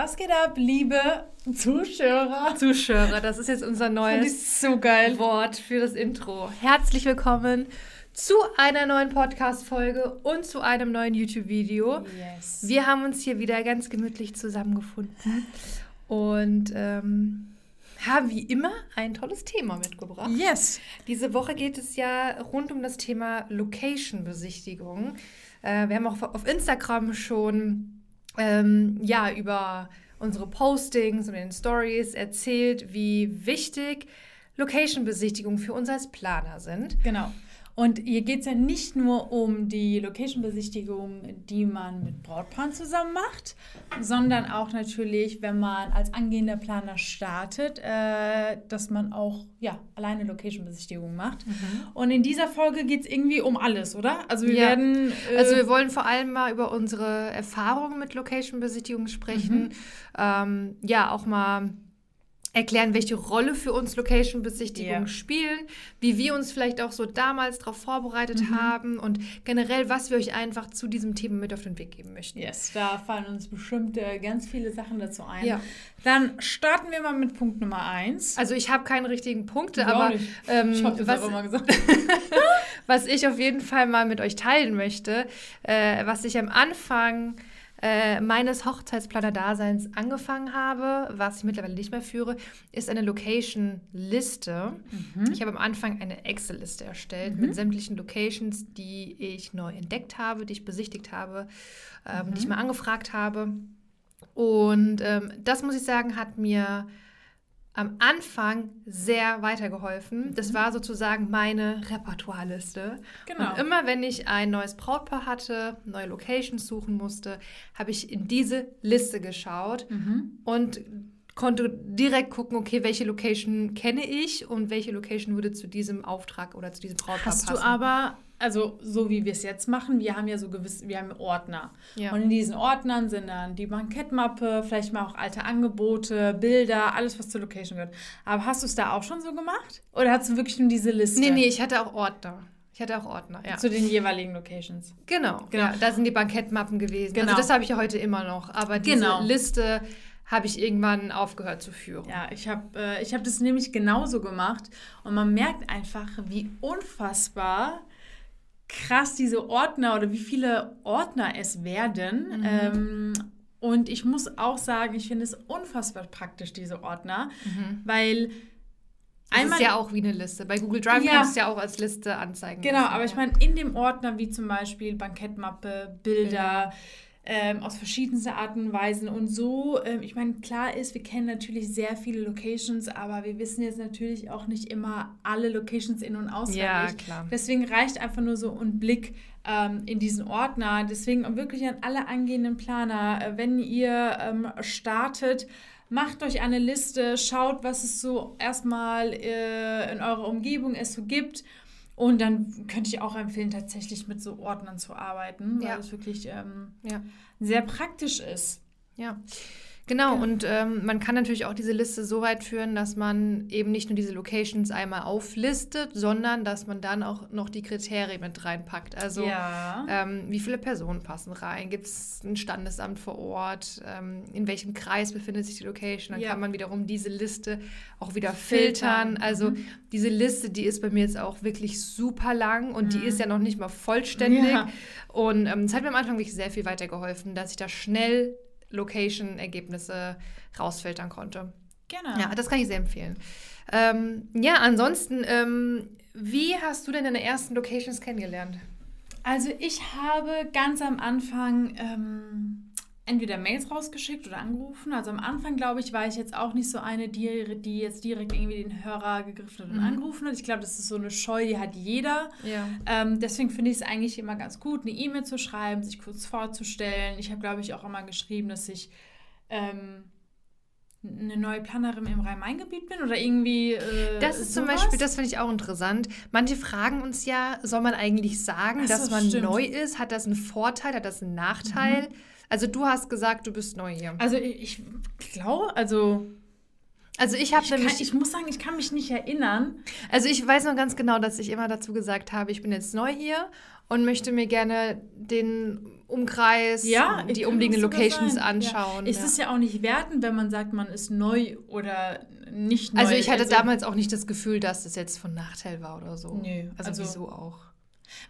Was geht ab, liebe Zuschauer? Zuschauer, das ist jetzt unser neues so geil. Wort für das Intro. Herzlich willkommen zu einer neuen Podcast-Folge und zu einem neuen YouTube-Video. Yes. Wir haben uns hier wieder ganz gemütlich zusammengefunden und ähm, haben wie immer ein tolles Thema mitgebracht. Yes. Diese Woche geht es ja rund um das Thema Location-Besichtigung. Äh, wir haben auch auf Instagram schon ähm, ja, über unsere Postings und den Stories erzählt, wie wichtig Location-Besichtigungen für uns als Planer sind. Genau. Und hier geht es ja nicht nur um die Location-Besichtigung, die man mit Brautpaaren zusammen macht, sondern auch natürlich, wenn man als angehender Planer startet, äh, dass man auch ja, alleine Location-Besichtigung macht. Mhm. Und in dieser Folge geht es irgendwie um alles, oder? Also wir ja. werden. Äh, also wir wollen vor allem mal über unsere Erfahrungen mit Location-Besichtigung sprechen. Mhm. Ähm, ja, auch mal erklären, welche Rolle für uns Location-Besichtigungen yeah. spielen, wie wir uns vielleicht auch so damals darauf vorbereitet mhm. haben und generell, was wir euch einfach zu diesem Thema mit auf den Weg geben möchten. Yes, da fallen uns bestimmt äh, ganz viele Sachen dazu ein. Ja. Dann starten wir mal mit Punkt Nummer eins. Also ich habe keine richtigen Punkte, aber ähm, ich das was, mal gesagt. was ich auf jeden Fall mal mit euch teilen möchte, äh, was ich am Anfang äh, meines Hochzeitsplaner-Daseins angefangen habe, was ich mittlerweile nicht mehr führe, ist eine Location-Liste. Mhm. Ich habe am Anfang eine Excel-Liste erstellt mhm. mit sämtlichen Locations, die ich neu entdeckt habe, die ich besichtigt habe, ähm, mhm. die ich mal angefragt habe. Und ähm, das muss ich sagen, hat mir am Anfang sehr weitergeholfen. Das mhm. war sozusagen meine Repertoireliste. Genau. Und immer wenn ich ein neues Brautpaar hatte, neue Locations suchen musste, habe ich in diese Liste geschaut mhm. und konnte direkt gucken, okay, welche Location kenne ich und welche Location würde zu diesem Auftrag oder zu diesem Brautpaar Hast passen. Hast du aber also so wie wir es jetzt machen, wir haben ja so gewisse, wir haben Ordner. Ja. Und in diesen Ordnern sind dann die Bankettmappe, vielleicht mal auch alte Angebote, Bilder, alles, was zur Location gehört. Aber hast du es da auch schon so gemacht? Oder hast du wirklich nur diese Liste? Nee, nee, ich hatte auch Ordner. Ich hatte auch Ordner, ja. Zu den jeweiligen Locations. Genau, genau. Ja, da sind die Bankettmappen gewesen. Also genau. Also das habe ich ja heute immer noch. Aber diese genau. Liste habe ich irgendwann aufgehört zu führen. Ja, ich habe äh, hab das nämlich genauso gemacht. Und man merkt einfach, wie unfassbar krass diese Ordner oder wie viele Ordner es werden. Mhm. Ähm, und ich muss auch sagen, ich finde es unfassbar praktisch, diese Ordner, mhm. weil das Einmal, ist ja auch wie eine Liste. Bei Google Drive ja, kannst du ja auch als Liste anzeigen. Genau, lassen, aber ja. ich meine, in dem Ordner, wie zum Beispiel Bankettmappe, Bilder, Bilder ähm, aus verschiedensten Arten und Weisen. Und so, ähm, ich meine, klar ist, wir kennen natürlich sehr viele Locations, aber wir wissen jetzt natürlich auch nicht immer alle Locations in- und auswendig. Ja, klar. Deswegen reicht einfach nur so ein Blick ähm, in diesen Ordner. Deswegen wirklich an alle angehenden Planer, äh, wenn ihr ähm, startet, macht euch eine Liste, schaut, was es so erstmal äh, in eurer Umgebung es so gibt und dann könnte ich auch empfehlen, tatsächlich mit so Ordnern zu arbeiten, weil es wirklich ähm, ja. sehr praktisch ist. Ja. Genau, ja. und ähm, man kann natürlich auch diese Liste so weit führen, dass man eben nicht nur diese Locations einmal auflistet, sondern dass man dann auch noch die Kriterien mit reinpackt. Also ja. ähm, wie viele Personen passen rein? Gibt es ein Standesamt vor Ort? Ähm, in welchem Kreis befindet sich die Location? Dann ja. kann man wiederum diese Liste auch wieder filtern. filtern. Also mhm. diese Liste, die ist bei mir jetzt auch wirklich super lang und mhm. die ist ja noch nicht mal vollständig. Und ähm, es hat mir am Anfang wirklich sehr viel weitergeholfen, dass ich da schnell Location-Ergebnisse rausfiltern konnte. Genau. Ja, das kann ich sehr empfehlen. Ähm, ja, ansonsten, ähm, wie hast du denn deine ersten Locations kennengelernt? Also ich habe ganz am Anfang ähm, entweder Mails rausgeschickt oder angerufen. Also am Anfang, glaube ich, war ich jetzt auch nicht so eine, die, die jetzt direkt irgendwie den Hörer gegriffen hat und mhm. angerufen hat. Ich glaube, das ist so eine Scheu, die hat jeder. Ja. Ähm, deswegen finde ich es eigentlich immer ganz gut, eine E-Mail zu schreiben, sich kurz vorzustellen. Ich habe, glaube ich, auch immer geschrieben, dass ich ähm, eine neue Planerin im Rhein-Main-Gebiet bin oder irgendwie. Äh, das ist sowas? zum Beispiel, das finde ich auch interessant. Manche fragen uns ja, soll man eigentlich sagen, so, dass man stimmt. neu ist? Hat das einen Vorteil? Hat das einen Nachteil? Mhm. Also du hast gesagt, du bist neu hier. Also ich, ich glaube, also Also ich habe nämlich. ich muss sagen, ich kann mich nicht erinnern. Also ich weiß noch ganz genau, dass ich immer dazu gesagt habe, ich bin jetzt neu hier und möchte mir gerne den Umkreis, ja, die umliegenden Locations anschauen. Ja. Es ist ja auch nicht wertend, wenn man sagt, man ist neu oder nicht neu. Also ich hatte also, damals auch nicht das Gefühl, dass das jetzt von Nachteil war oder so. Nö. Also, also wieso auch?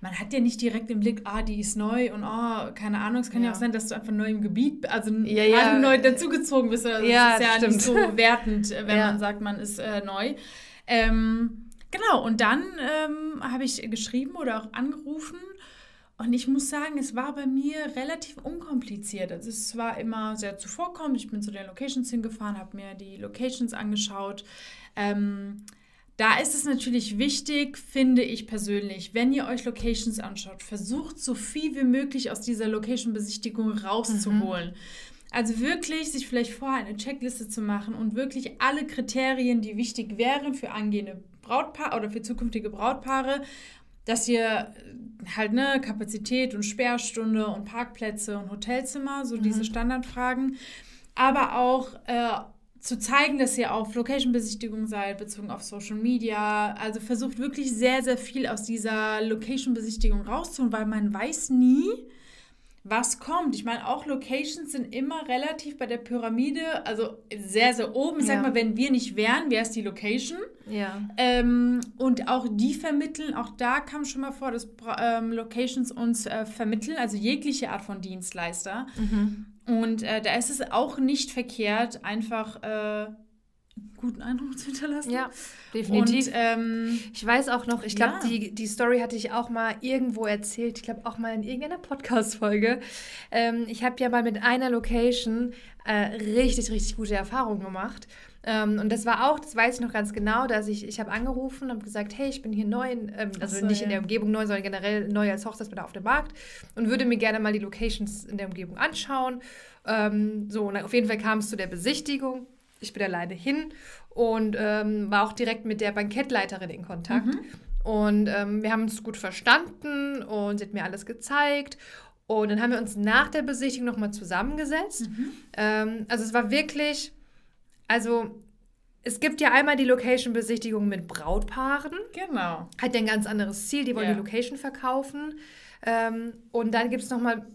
Man hat ja nicht direkt im Blick, ah, die ist neu und oh, keine Ahnung, es kann ja, ja auch sein, dass du einfach neu im Gebiet, also ja, ja. neu dazugezogen bist. Also ja, das ist ja stimmt. nicht so wertend, wenn ja. man sagt, man ist äh, neu. Ähm, genau, und dann ähm, habe ich geschrieben oder auch angerufen und ich muss sagen, es war bei mir relativ unkompliziert. Also es war immer sehr zuvorkommend. Ich bin zu den Locations hingefahren, habe mir die Locations angeschaut. Ähm, da ist es natürlich wichtig, finde ich persönlich, wenn ihr euch Locations anschaut, versucht so viel wie möglich aus dieser Location-Besichtigung rauszuholen. Mhm. Also wirklich sich vielleicht vorher eine Checkliste zu machen und wirklich alle Kriterien, die wichtig wären für angehende Brautpaare oder für zukünftige Brautpaare, dass ihr halt ne Kapazität und Sperrstunde und Parkplätze und Hotelzimmer, so mhm. diese Standardfragen, aber auch äh, zu zeigen, dass ihr auf Location-Besichtigung seid, bezogen auf Social Media. Also versucht wirklich sehr, sehr viel aus dieser Location-Besichtigung rauszuholen, weil man weiß nie, was kommt. Ich meine, auch Locations sind immer relativ bei der Pyramide, also sehr, sehr oben. Ja. Sag mal, wenn wir nicht wären, wäre es die Location. Ja. Ähm, und auch die vermitteln, auch da kam schon mal vor, dass ähm, Locations uns äh, vermitteln, also jegliche Art von Dienstleister. Mhm. Und äh, da ist es auch nicht verkehrt, einfach äh, guten Eindruck zu hinterlassen. Ja, definitiv. Und, ähm, ich weiß auch noch, ich glaube, ja. die, die Story hatte ich auch mal irgendwo erzählt. Ich glaube auch mal in irgendeiner Podcast-Folge. Ähm, ich habe ja mal mit einer Location äh, richtig, richtig gute Erfahrungen gemacht. Ähm, und das war auch, das weiß ich noch ganz genau, dass ich, ich habe angerufen und habe gesagt, hey, ich bin hier neu, in, ähm, also so, nicht ja. in der Umgebung neu, sondern generell neu als Hochzeitsplaner auf dem Markt und würde mir gerne mal die Locations in der Umgebung anschauen. Ähm, so, und auf jeden Fall kam es zu der Besichtigung. Ich bin alleine hin und ähm, war auch direkt mit der Bankettleiterin in Kontakt. Mhm. Und ähm, wir haben uns gut verstanden und sie hat mir alles gezeigt. Und dann haben wir uns nach der Besichtigung nochmal zusammengesetzt. Mhm. Ähm, also es war wirklich also es gibt ja einmal die Location-Besichtigung mit Brautpaaren. Genau. Hat ja ein ganz anderes Ziel, die wollen ja. die Location verkaufen. Ähm, und dann gibt es nochmal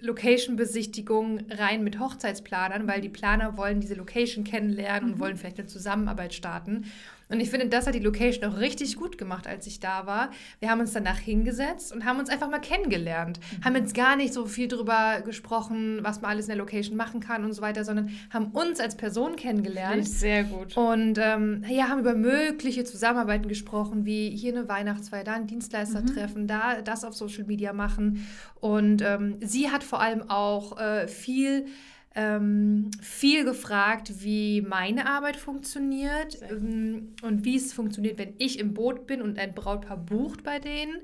Location-Besichtigung rein mit Hochzeitsplanern, weil die Planer wollen diese Location kennenlernen mhm. und wollen vielleicht eine Zusammenarbeit starten. Und ich finde, das hat die Location auch richtig gut gemacht, als ich da war. Wir haben uns danach hingesetzt und haben uns einfach mal kennengelernt. Mhm. Haben jetzt gar nicht so viel drüber gesprochen, was man alles in der Location machen kann und so weiter, sondern haben uns als Person kennengelernt. Sehr gut. Und ähm, ja, haben über mögliche Zusammenarbeiten gesprochen, wie hier eine Weihnachtsfeier, da ein Dienstleister mhm. treffen, da das auf Social Media machen. Und ähm, sie hat vor allem auch äh, viel ähm, viel gefragt, wie meine Arbeit funktioniert ähm, und wie es funktioniert, wenn ich im Boot bin und ein Brautpaar bucht bei denen.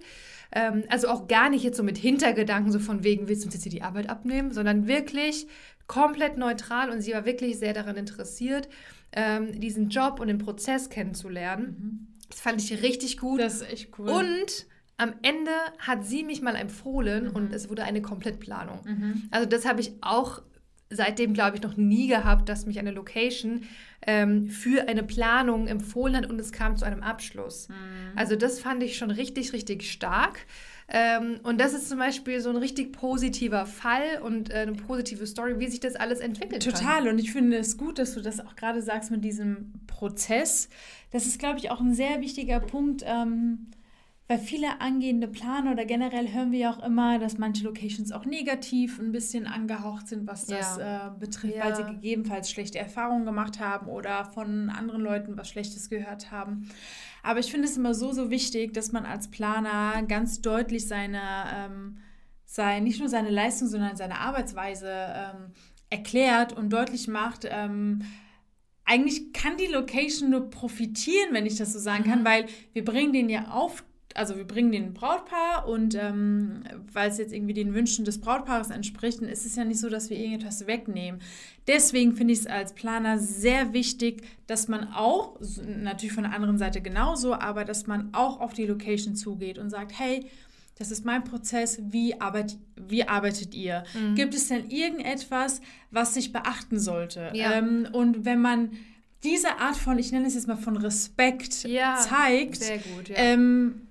Ähm, also auch gar nicht jetzt so mit Hintergedanken, so von wegen, willst du uns jetzt hier die Arbeit abnehmen, sondern wirklich komplett neutral und sie war wirklich sehr daran interessiert, ähm, diesen Job und den Prozess kennenzulernen. Mhm. Das fand ich richtig gut. Das ist echt cool. Und am Ende hat sie mich mal empfohlen mhm. und es wurde eine Komplettplanung. Mhm. Also das habe ich auch seitdem, glaube ich, noch nie gehabt, dass mich eine Location ähm, für eine Planung empfohlen hat und es kam zu einem Abschluss. Mhm. Also das fand ich schon richtig, richtig stark. Ähm, und das ist zum Beispiel so ein richtig positiver Fall und äh, eine positive Story, wie sich das alles entwickelt Total. Kann. Und ich finde es gut, dass du das auch gerade sagst mit diesem Prozess. Das ist, glaube ich, auch ein sehr wichtiger Punkt. Ähm, weil viele angehende Planer oder generell hören wir ja auch immer, dass manche Locations auch negativ ein bisschen angehaucht sind, was das ja. äh, betrifft, ja. weil sie gegebenenfalls schlechte Erfahrungen gemacht haben oder von anderen Leuten was Schlechtes gehört haben. Aber ich finde es immer so, so wichtig, dass man als Planer ganz deutlich seine, ähm, sein, nicht nur seine Leistung, sondern seine Arbeitsweise ähm, erklärt und deutlich macht, ähm, eigentlich kann die Location nur profitieren, wenn ich das so sagen kann, mhm. weil wir bringen den ja auf also wir bringen den Brautpaar und ähm, weil es jetzt irgendwie den Wünschen des Brautpaares entspricht, ist es ja nicht so, dass wir irgendetwas wegnehmen. Deswegen finde ich es als Planer sehr wichtig, dass man auch, natürlich von der anderen Seite genauso, aber dass man auch auf die Location zugeht und sagt, hey, das ist mein Prozess, wie, arbeit, wie arbeitet ihr? Mhm. Gibt es denn irgendetwas, was sich beachten sollte? Ja. Ähm, und wenn man diese Art von, ich nenne es jetzt mal von Respekt ja, zeigt, sehr gut, ja. ähm,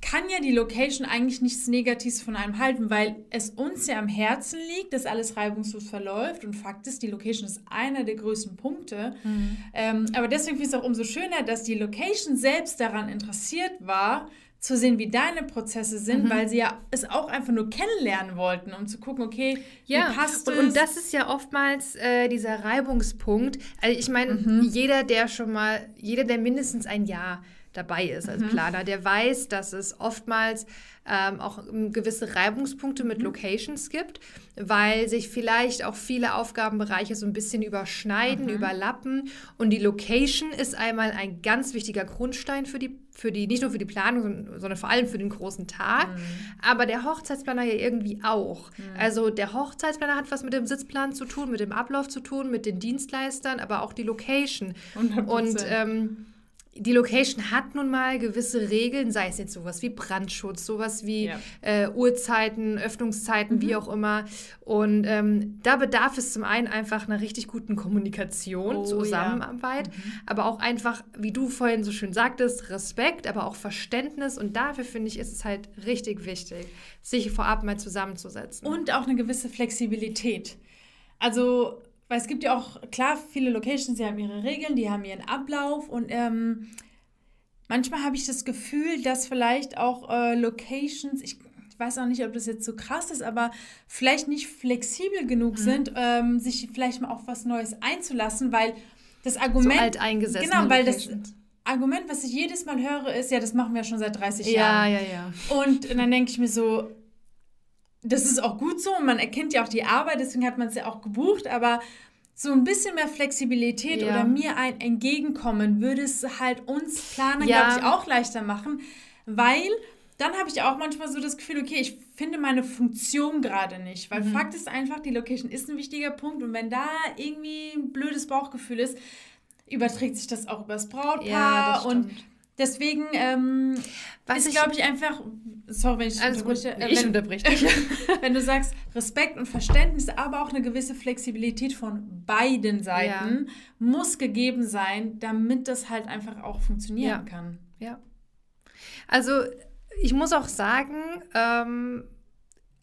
kann ja die Location eigentlich nichts Negatives von einem halten, weil es uns ja am Herzen liegt, dass alles reibungslos verläuft. Und Fakt ist, die Location ist einer der größten Punkte. Mhm. Ähm, aber deswegen finde ich es auch umso schöner, dass die Location selbst daran interessiert war, zu sehen, wie deine Prozesse sind, mhm. weil sie ja es auch einfach nur kennenlernen wollten, um zu gucken, okay, ja. wie passt und, es? Und das ist ja oftmals äh, dieser Reibungspunkt. Also ich meine, mhm. jeder, der schon mal, jeder, der mindestens ein Jahr dabei ist als mhm. Planer, der weiß, dass es oftmals ähm, auch gewisse Reibungspunkte mit mhm. Locations gibt, weil sich vielleicht auch viele Aufgabenbereiche so ein bisschen überschneiden, mhm. überlappen. Und die Location ist einmal ein ganz wichtiger Grundstein für die, für die, nicht nur für die Planung, sondern vor allem für den großen Tag. Mhm. Aber der Hochzeitsplaner ja irgendwie auch. Mhm. Also der Hochzeitsplaner hat was mit dem Sitzplan zu tun, mit dem Ablauf zu tun, mit den Dienstleistern, aber auch die Location. 100%. Und ähm, die Location hat nun mal gewisse Regeln, sei es jetzt sowas wie Brandschutz, sowas wie ja. äh, Uhrzeiten, Öffnungszeiten, mhm. wie auch immer. Und ähm, da bedarf es zum einen einfach einer richtig guten Kommunikation, oh, Zusammenarbeit, ja. mhm. aber auch einfach, wie du vorhin so schön sagtest, Respekt, aber auch Verständnis. Und dafür finde ich, ist es halt richtig wichtig, sich vorab mal zusammenzusetzen. Und auch eine gewisse Flexibilität. Also weil es gibt ja auch, klar, viele Locations, die haben ihre Regeln, die haben ihren Ablauf und ähm, manchmal habe ich das Gefühl, dass vielleicht auch äh, Locations, ich, ich, weiß auch nicht, ob das jetzt so krass ist, aber vielleicht nicht flexibel genug mhm. sind, ähm, sich vielleicht mal auf was Neues einzulassen, weil das Argument. So alt eingesetzt. Genau, weil Locations. das. Argument, was ich jedes Mal höre, ist, ja, das machen wir schon seit 30 ja, Jahren. Ja, ja, ja. Und, und dann denke ich mir so, das ist auch gut so und man erkennt ja auch die Arbeit, deswegen hat man es ja auch gebucht, aber so ein bisschen mehr Flexibilität ja. oder mir ein Entgegenkommen würde es halt uns Planer, ja. glaube ich, auch leichter machen, weil dann habe ich auch manchmal so das Gefühl, okay, ich finde meine Funktion gerade nicht, weil mhm. Fakt ist einfach, die Location ist ein wichtiger Punkt und wenn da irgendwie ein blödes Bauchgefühl ist, überträgt sich das auch übers Brautpaar ja, und Deswegen ähm, Was ist, glaube ich, einfach, sorry, wenn ich Alles unterbreche, äh, ich unterbreche dich. wenn du sagst Respekt und Verständnis, aber auch eine gewisse Flexibilität von beiden Seiten ja. muss gegeben sein, damit das halt einfach auch funktionieren ja. kann. Ja. Also ich muss auch sagen, ähm,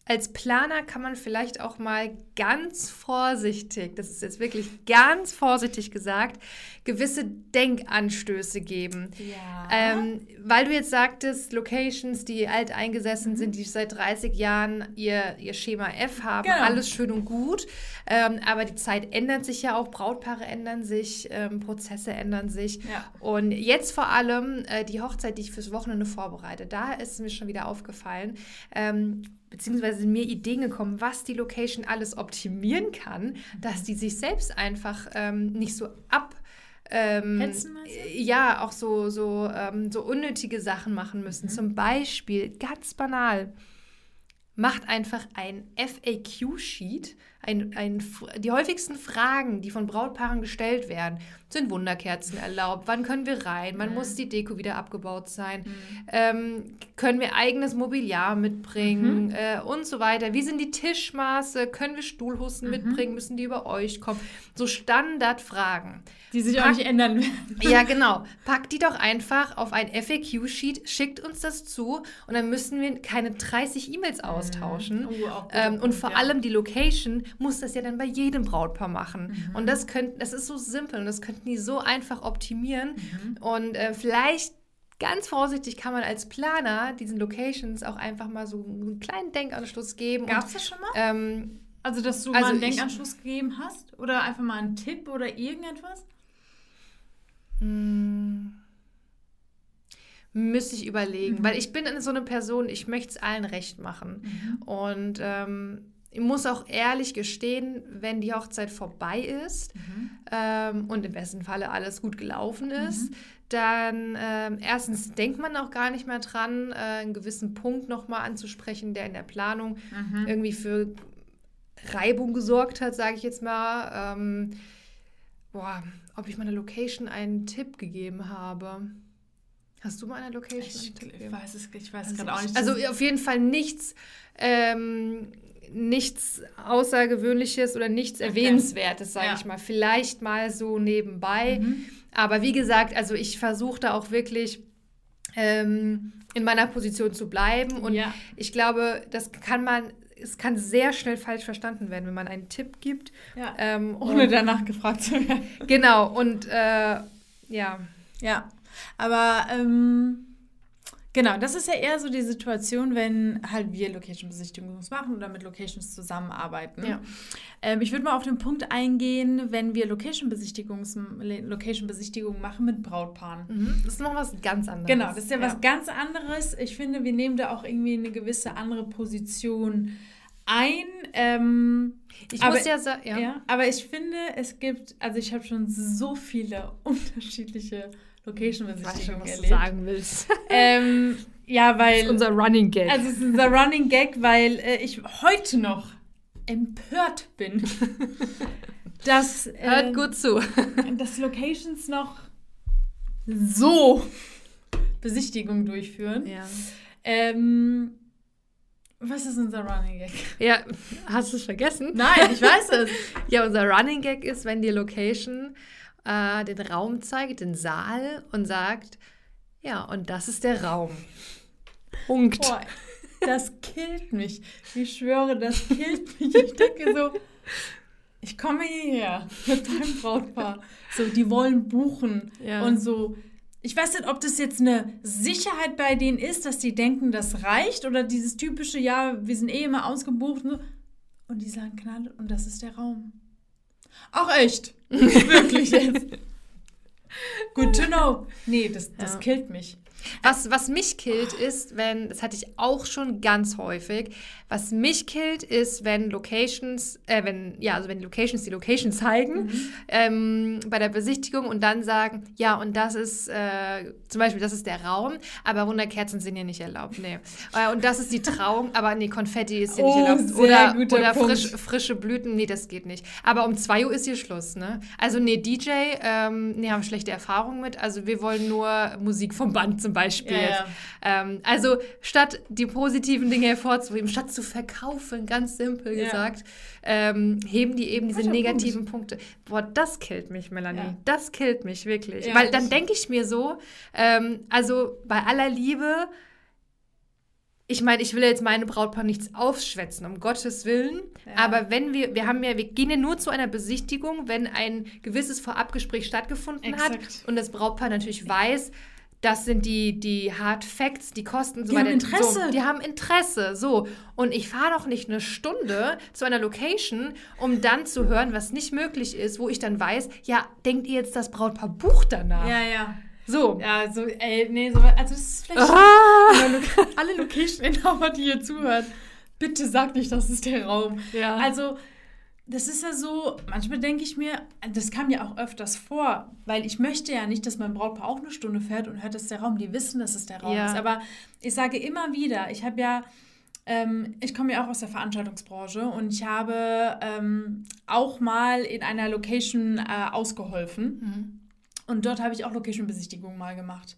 als Planer kann man vielleicht auch mal ganz vorsichtig, das ist jetzt wirklich ganz vorsichtig gesagt, gewisse Denkanstöße geben. Ja. Ähm, weil du jetzt sagtest, Locations, die alteingesessen mhm. sind, die seit 30 Jahren ihr, ihr Schema F haben, genau. alles schön und gut. Ähm, aber die Zeit ändert sich ja auch, Brautpaare ändern sich, ähm, Prozesse ändern sich. Ja. Und jetzt vor allem äh, die Hochzeit, die ich fürs Wochenende vorbereite, da ist mir schon wieder aufgefallen, ähm, beziehungsweise sind mir Ideen gekommen, was die Location alles optimieren kann, dass die sich selbst einfach ähm, nicht so ab ähm, ja, auch so, so, ähm, so unnötige Sachen machen müssen. Mhm. Zum Beispiel, ganz banal, macht einfach ein FAQ-Sheet ein, ein, die häufigsten Fragen, die von Brautpaaren gestellt werden, sind Wunderkerzen erlaubt? Wann können wir rein? Wann mhm. muss die Deko wieder abgebaut sein? Mhm. Ähm, können wir eigenes Mobiliar mitbringen? Mhm. Äh, und so weiter. Wie sind die Tischmaße? Können wir Stuhlhusten mhm. mitbringen? Müssen die über euch kommen? So Standardfragen. Die sich Pack, auch nicht ändern werden. Ja, genau. Packt die doch einfach auf ein FAQ-Sheet, schickt uns das zu und dann müssen wir keine 30 E-Mails mhm. austauschen. Oh, ähm, und vor ja. allem die Location muss das ja dann bei jedem Brautpaar machen. Mhm. Und das, könnt, das ist so simpel und das könnten die so einfach optimieren. Mhm. Und äh, vielleicht ganz vorsichtig kann man als Planer diesen Locations auch einfach mal so einen kleinen Denkanschluss geben. Gab es das schon mal? Ähm, also, dass du also mal einen Denkanschluss gegeben hast? Oder einfach mal einen Tipp oder irgendetwas? Hm. Müsste ich überlegen, mhm. weil ich bin so eine Person, ich möchte es allen recht machen. Mhm. Und ähm, ich muss auch ehrlich gestehen, wenn die Hochzeit vorbei ist mhm. ähm, und im besten Falle alles gut gelaufen ist, mhm. dann ähm, erstens denkt man auch gar nicht mehr dran, äh, einen gewissen Punkt nochmal anzusprechen, der in der Planung mhm. irgendwie für Reibung gesorgt hat, sage ich jetzt mal. Ähm, boah, ob ich meiner Location einen Tipp gegeben habe. Hast du mal eine Location? Ich, ich weiß es, ich weiß also gerade auch nicht. Also auf jeden Fall nichts. Ähm, nichts Außergewöhnliches oder nichts okay. Erwähnenswertes, sage ja. ich mal. Vielleicht mal so nebenbei. Mhm. Aber wie gesagt, also ich versuche da auch wirklich ähm, in meiner Position zu bleiben. Und ja. ich glaube, das kann man, es kann sehr schnell falsch verstanden werden, wenn man einen Tipp gibt. Ja. Ähm, Ohne danach gefragt zu werden. Genau, und äh, ja. Ja, aber ähm, Genau, das ist ja eher so die Situation, wenn halt wir Location-Besichtigungen machen oder mit Locations zusammenarbeiten. Ja. Ähm, ich würde mal auf den Punkt eingehen, wenn wir Location-Besichtigungen Location machen mit Brautpaaren. Mhm. Das ist noch was ganz anderes. Genau, das ist ja, ja, was ganz anderes. Ich finde, wir nehmen da auch irgendwie eine gewisse andere Position ein. Ähm, ich aber, muss ja sagen, ja. ja. Aber ich finde, es gibt, also ich habe schon so viele unterschiedliche Location-Besichtigung erlebt. Was du sagen willst. Ähm, ja, weil. Das ist unser Running Gag. Also, es ist unser Running Gag, weil äh, ich heute noch empört bin, dass. Äh, Hört gut zu. dass Locations noch so Besichtigungen durchführen. Ja. Ähm, was ist unser Running Gag? Ja, hast du es vergessen? Nein, ich weiß es. ja, unser Running Gag ist, wenn die Location äh, den Raum zeigt, den Saal und sagt, ja, und das ist der Raum. Punkt. Boah, das killt mich. Ich schwöre, das killt mich. Ich denke so, ich komme hierher mit meinem Brautpaar. So, die wollen buchen ja. und so. Ich weiß nicht, ob das jetzt eine Sicherheit bei denen ist, dass die denken, das reicht oder dieses typische, ja, wir sind eh immer ausgebucht. Und die sagen knall und das ist der Raum. Ach echt? Wirklich jetzt? Good to know. Nee, das, das ja. killt mich. Was, was mich killt, ist, wenn, das hatte ich auch schon ganz häufig, was mich killt, ist, wenn Locations, äh, wenn, ja, also wenn Locations die Location zeigen mhm. ähm, bei der Besichtigung und dann sagen, ja, und das ist, äh, zum Beispiel, das ist der Raum, aber Wunderkerzen sind hier nicht erlaubt. Nee. Äh, und das ist die Trauung, aber nee, Konfetti ist hier oh, nicht erlaubt. Oder, oder frisch, frische Blüten, nee, das geht nicht. Aber um 2 Uhr ist hier Schluss, ne? Also, nee, DJ, ähm, nee, haben schlechte Erfahrungen mit. Also, wir wollen nur Musik vom Band zum Beispiel. Ja, ja. Ähm, also, statt die positiven Dinge hervorzuheben, statt zu verkaufen, ganz simpel ja. gesagt, ähm, heben die eben diese negativen gut. Punkte. Boah, das killt mich, Melanie. Das killt mich wirklich. Weil dann denke ich mir so, ähm, also bei aller Liebe, ich meine, ich will jetzt meine Brautpaar nichts aufschwätzen, um Gottes Willen. Ja. Aber wenn wir, wir haben ja, wir gehen ja nur zu einer Besichtigung, wenn ein gewisses Vorabgespräch stattgefunden Exakt. hat und das Brautpaar natürlich weiß, das sind die, die Hard Facts, die Kosten so die Haben Interesse. So, die haben Interesse. So. Und ich fahre doch nicht eine Stunde zu einer Location, um dann zu hören, was nicht möglich ist, wo ich dann weiß, ja, denkt ihr jetzt, das Brautpaar bucht danach? Ja, ja. So. Ja, so, ey, nee, so, also das ist vielleicht ah. alle Location-Inhaber, die hier zuhören, bitte sagt nicht, das ist der Raum. Ja. Also, das ist ja so, manchmal denke ich mir, das kam ja auch öfters vor, weil ich möchte ja nicht, dass mein Brautpaar auch eine Stunde fährt und hört, das ist der Raum. Die wissen, dass es der Raum ja. ist. Aber ich sage immer wieder, ich habe ja, ähm, ich komme ja auch aus der Veranstaltungsbranche und ich habe ähm, auch mal in einer Location äh, ausgeholfen. Mhm. Und dort habe ich auch Location-Besichtigungen mal gemacht.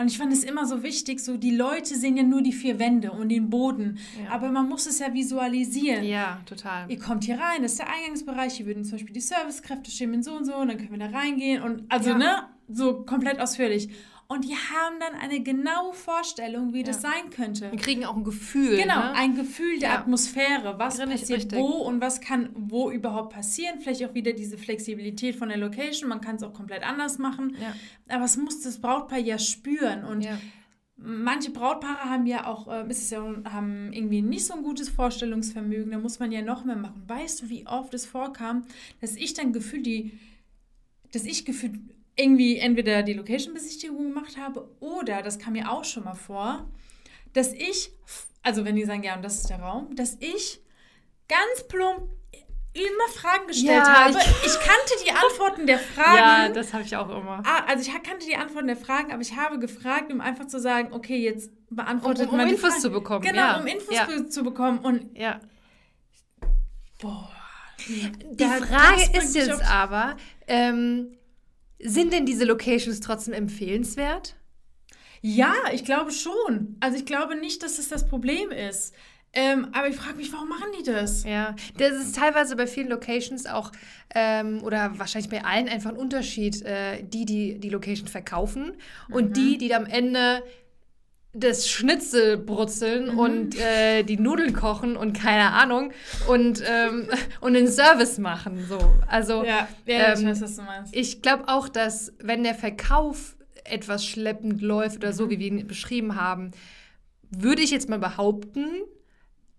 Und ich fand es immer so wichtig, so die Leute sehen ja nur die vier Wände und den Boden. Ja. Aber man muss es ja visualisieren. Ja, total. Ihr kommt hier rein, das ist der Eingangsbereich, hier würden zum Beispiel die Servicekräfte stehen so und so und dann können wir da reingehen und also, ja. ne, so komplett ausführlich. Und die haben dann eine genaue Vorstellung, wie ja. das sein könnte. Wir kriegen auch ein Gefühl. Genau, ne? ein Gefühl der ja. Atmosphäre. Was Richtig, passiert richtig. wo und was kann wo überhaupt passieren. Vielleicht auch wieder diese Flexibilität von der Location. Man kann es auch komplett anders machen. Ja. Aber es muss das Brautpaar ja spüren. Und manche Brautpaare haben ja auch, äh, ist es ja, haben irgendwie nicht so ein gutes Vorstellungsvermögen. Da muss man ja noch mehr machen. Weißt du, wie oft es vorkam, dass ich dann gefühlt die, dass ich gefühlt irgendwie entweder die Location-Besichtigung gemacht habe oder, das kam mir auch schon mal vor, dass ich, also wenn die sagen, ja, und das ist der Raum, dass ich ganz plump immer Fragen gestellt ja, habe. Ich, ich, kannte die Antworten der Fragen. Ja, das habe ich auch immer. Ah, also ich kannte die Antworten der Fragen, aber ich habe gefragt, um einfach zu sagen, okay, jetzt beantwortet um, um, um Infos Fragen. zu bekommen. Genau, ja. um Infos ja. zu bekommen. Und ja. Boah. Die Frage ist jetzt aber, ähm, sind denn diese Locations trotzdem empfehlenswert? Ja, ich glaube schon. Also ich glaube nicht, dass es das Problem ist. Ähm, aber ich frage mich, warum machen die das? Ja, das ist teilweise bei vielen Locations auch, ähm, oder wahrscheinlich bei allen einfach ein Unterschied, äh, die, die die Location verkaufen mhm. und die, die am Ende das Schnitzel brutzeln mhm. und äh, die Nudeln kochen und keine Ahnung und, ähm, und den Service machen. So. Also, ja, ja ähm, ich. Ich glaube auch, dass wenn der Verkauf etwas schleppend läuft oder mhm. so, wie wir ihn beschrieben haben, würde ich jetzt mal behaupten,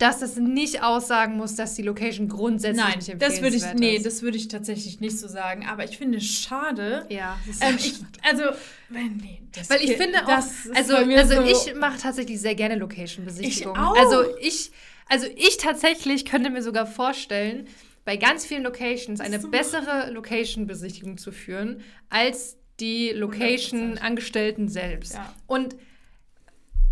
dass das nicht aussagen muss, dass die Location grundsätzlich Nein, nicht das würde ich nee, das würde ich tatsächlich nicht so sagen. Aber ich finde es schade. Ja, ähm, ich, also nee, weil ich finde auch, also, also so ich mache tatsächlich sehr gerne Location-Besichtigungen. Also ich, also ich tatsächlich könnte mir sogar vorstellen, bei ganz vielen Locations eine bessere Location-Besichtigung zu führen als die Location-Angestellten selbst. Ja. Und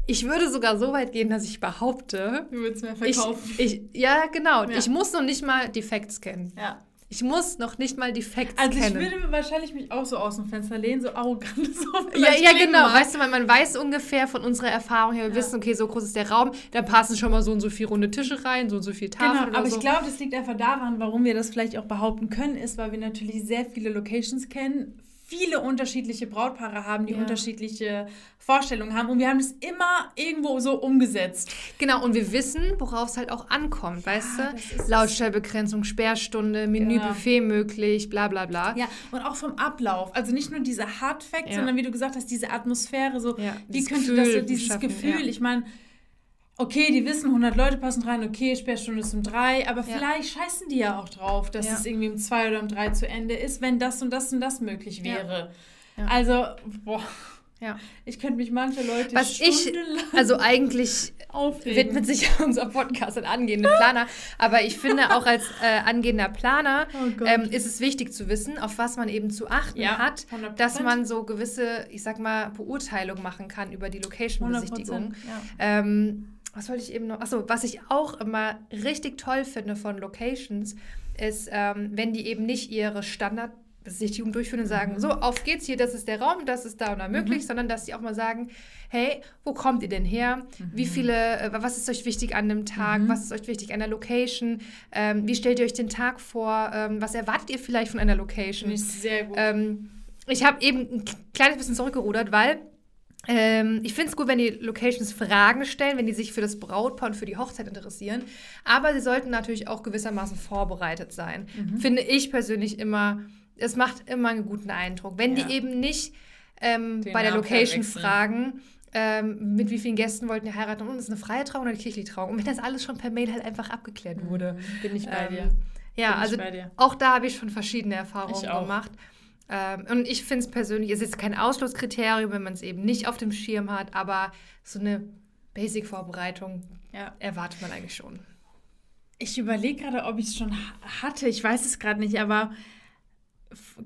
ich würde sogar so weit gehen, dass ich behaupte. Du würdest mehr verkaufen. Ich, ich, ja, genau. Ja. Ich muss noch nicht mal die Facts kennen. Ja. Ich muss noch nicht mal die Facts also kennen. Also ich würde wahrscheinlich mich auch so aus dem Fenster lehnen, so arrogant so. Ja, ja, genau. Mag. Weißt du, man, man weiß ungefähr von unserer Erfahrung her, wir ja. wissen, okay, so groß ist der Raum, da passen schon mal so und so viele runde Tische rein, so und so viele Tafeln. Genau, aber so. ich glaube, das liegt einfach daran, warum wir das vielleicht auch behaupten können, ist, weil wir natürlich sehr viele Locations kennen, viele unterschiedliche Brautpaare haben, die ja. unterschiedliche Vorstellungen haben. Und wir haben es immer irgendwo so umgesetzt. Genau, und wir wissen, worauf es halt auch ankommt, ja, weißt du? Lautstärbegrenzung, Sperrstunde, Menübuffet ja. möglich, bla bla bla. Ja, und auch vom Ablauf. Also nicht nur diese Hard Facts, sondern wie du gesagt hast, diese Atmosphäre, so wie könnte Gefühl das so, dieses schaffen, Gefühl, ich meine, okay, die wissen, 100 Leute passen rein, okay, Sperrstunde ist um drei, aber ja. vielleicht scheißen die ja auch drauf, dass ja. es irgendwie um zwei oder um drei zu Ende ist, wenn das und das und das möglich wäre. Ja. Also, boah. Ja. Ich könnte mich manche Leute Was ich, also eigentlich aufregen. widmet sich unser Podcast an angehende Planer, aber ich finde auch als äh, angehender Planer oh ähm, ist es wichtig zu wissen, auf was man eben zu achten ja, hat, 100%. dass man so gewisse, ich sag mal, Beurteilungen machen kann über die Location-Besichtigung. Ja. Ähm, was wollte ich eben noch? Achso, was ich auch immer richtig toll finde von Locations, ist, ähm, wenn die eben nicht ihre Standardbesichtigung durchführen und sagen, mhm. so, auf geht's hier, das ist der Raum, das ist da und da möglich, mhm. sondern dass sie auch mal sagen, hey, wo kommt ihr denn her? Mhm. Wie viele, äh, was ist euch wichtig an dem Tag? Mhm. Was ist euch wichtig an der Location? Ähm, wie stellt ihr euch den Tag vor? Ähm, was erwartet ihr vielleicht von einer Location? Sehr gut. Ähm, ich habe eben ein kleines bisschen zurückgerudert, weil ähm, ich finde es gut, wenn die Locations Fragen stellen, wenn die sich für das Brautpaar und für die Hochzeit interessieren. Aber sie sollten natürlich auch gewissermaßen vorbereitet sein. Mhm. Finde ich persönlich immer, es macht immer einen guten Eindruck. Wenn ja. die eben nicht ähm, bei der Location fragen, ähm, mit wie vielen Gästen wollten ihr heiraten und ist es eine freie Trauung oder eine kirchliche Trauung? Und wenn das alles schon per Mail halt einfach abgeklärt wurde. Mhm. Bin ich bei ähm, dir. Ja, Bin also auch da habe ich schon verschiedene Erfahrungen gemacht. Ähm, und ich finde es persönlich, es ist kein Ausschlusskriterium, wenn man es eben nicht auf dem Schirm hat, aber so eine Basic-Vorbereitung ja. erwartet man eigentlich schon. Ich überlege gerade, ob ich es schon hatte. Ich weiß es gerade nicht, aber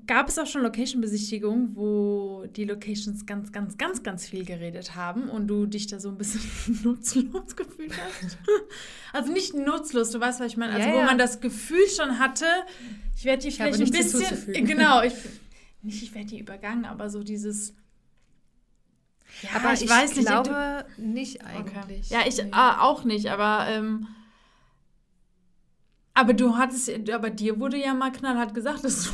gab es auch schon Location-Besichtigungen, wo die Locations ganz, ganz, ganz, ganz viel geredet haben und du dich da so ein bisschen nutzlos gefühlt hast? also nicht nutzlos, du weißt, was ich meine. Also ja, wo ja. man das Gefühl schon hatte, ich werde die vielleicht ein bisschen. Genau, ich, nicht, ich werde die übergangen, aber so dieses. Ja, aber ich, ich weiß nicht. glaube du, nicht eigentlich. Okay. Ja, ich nee. äh, auch nicht, aber. Ähm, aber du hattest, aber dir wurde ja mal knallhart gesagt, dass du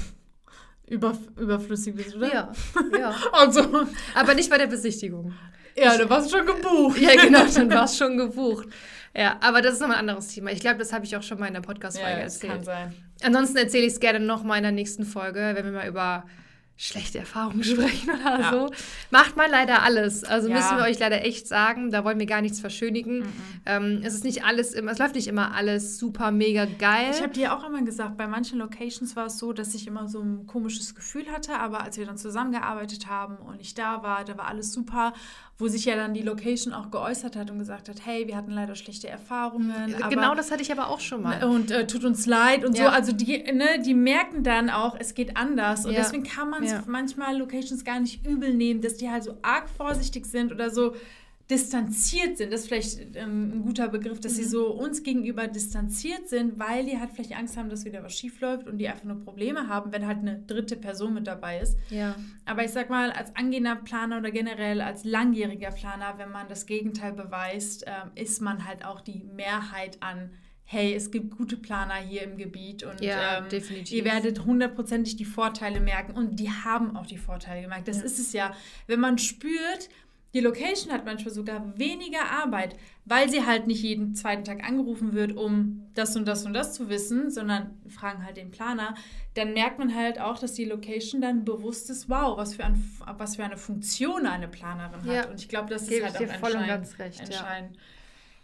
über, überflüssig bist, oder? Ja, ja. also. Aber nicht bei der Besichtigung. Ja, du warst schon gebucht. Ja, genau, dann warst schon gebucht. Ja, aber das ist nochmal ein anderes Thema. Ich glaube, das habe ich auch schon mal in der Podcast-Folge ja, erzählt. Kann sein. Ansonsten erzähle ich es gerne nochmal in der nächsten Folge, wenn wir mal über schlechte Erfahrungen sprechen oder ja. so. Macht man leider alles. Also ja. müssen wir euch leider echt sagen, da wollen wir gar nichts verschönigen. Mhm. Ähm, es ist nicht alles, immer, es läuft nicht immer alles super mega geil. Ich habe dir auch immer gesagt, bei manchen Locations war es so, dass ich immer so ein komisches Gefühl hatte, aber als wir dann zusammengearbeitet haben und ich da war, da war alles super wo sich ja dann die Location auch geäußert hat und gesagt hat, hey, wir hatten leider schlechte Erfahrungen. Genau, das hatte ich aber auch schon mal. Und äh, tut uns leid und ja. so. Also die, ne, die merken dann auch, es geht anders. Und deswegen kann man ja. manchmal Locations gar nicht übel nehmen, dass die halt so arg vorsichtig sind oder so distanziert sind. Das ist vielleicht ähm, ein guter Begriff, dass mhm. sie so uns gegenüber distanziert sind, weil die halt vielleicht Angst haben, dass wieder was schief läuft und die einfach nur Probleme haben, wenn halt eine dritte Person mit dabei ist. Ja. Aber ich sag mal, als angehender Planer oder generell als langjähriger Planer, wenn man das Gegenteil beweist, äh, ist man halt auch die Mehrheit an hey, es gibt gute Planer hier im Gebiet und ja, ähm, definitiv. ihr werdet hundertprozentig die Vorteile merken und die haben auch die Vorteile gemerkt. Das ja. ist es ja, wenn man spürt, die Location hat manchmal sogar weniger Arbeit, weil sie halt nicht jeden zweiten Tag angerufen wird, um das und das und das zu wissen, sondern fragen halt den Planer. Dann merkt man halt auch, dass die Location dann bewusst ist, wow, was für, ein, was für eine Funktion eine Planerin hat. Ja. Und ich glaube, das ist halt auch voll entscheidend. Recht, entscheidend.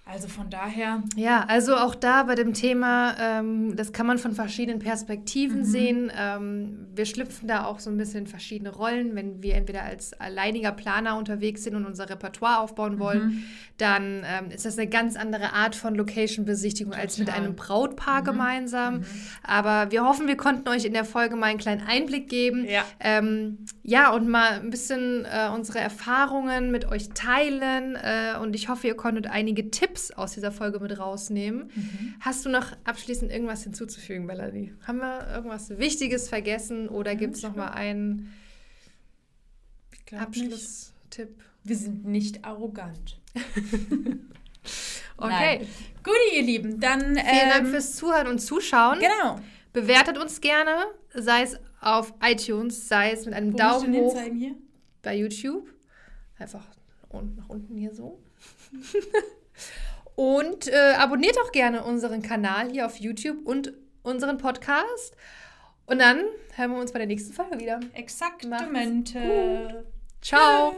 Also von daher. Ja, also auch da bei dem Thema, ähm, das kann man von verschiedenen Perspektiven mhm. sehen. Ähm, wir schlüpfen da auch so ein bisschen in verschiedene Rollen. Wenn wir entweder als alleiniger Planer unterwegs sind und unser Repertoire aufbauen wollen, mhm. dann ähm, ist das eine ganz andere Art von Location-Besichtigung als mit einem Brautpaar mhm. gemeinsam. Mhm. Aber wir hoffen, wir konnten euch in der Folge mal einen kleinen Einblick geben. Ja, ähm, ja und mal ein bisschen äh, unsere Erfahrungen mit euch teilen. Äh, und ich hoffe, ihr konntet einige Tipps Tipps aus dieser Folge mit rausnehmen. Mhm. Hast du noch abschließend irgendwas hinzuzufügen, Melanie? Haben wir irgendwas Wichtiges vergessen oder mhm, gibt es noch mal einen Abschlusstipp? Wir sind nicht arrogant. okay. Nein. Gut, ihr Lieben, dann vielen ähm, Dank fürs Zuhören und Zuschauen. Genau. Bewertet uns gerne, sei es auf iTunes, sei es mit einem Wo Daumen hoch hier? bei YouTube. Einfach nach unten hier so. Und äh, abonniert auch gerne unseren Kanal hier auf YouTube und unseren Podcast. Und dann hören wir uns bei der nächsten Folge wieder. Exaktamente. Ciao.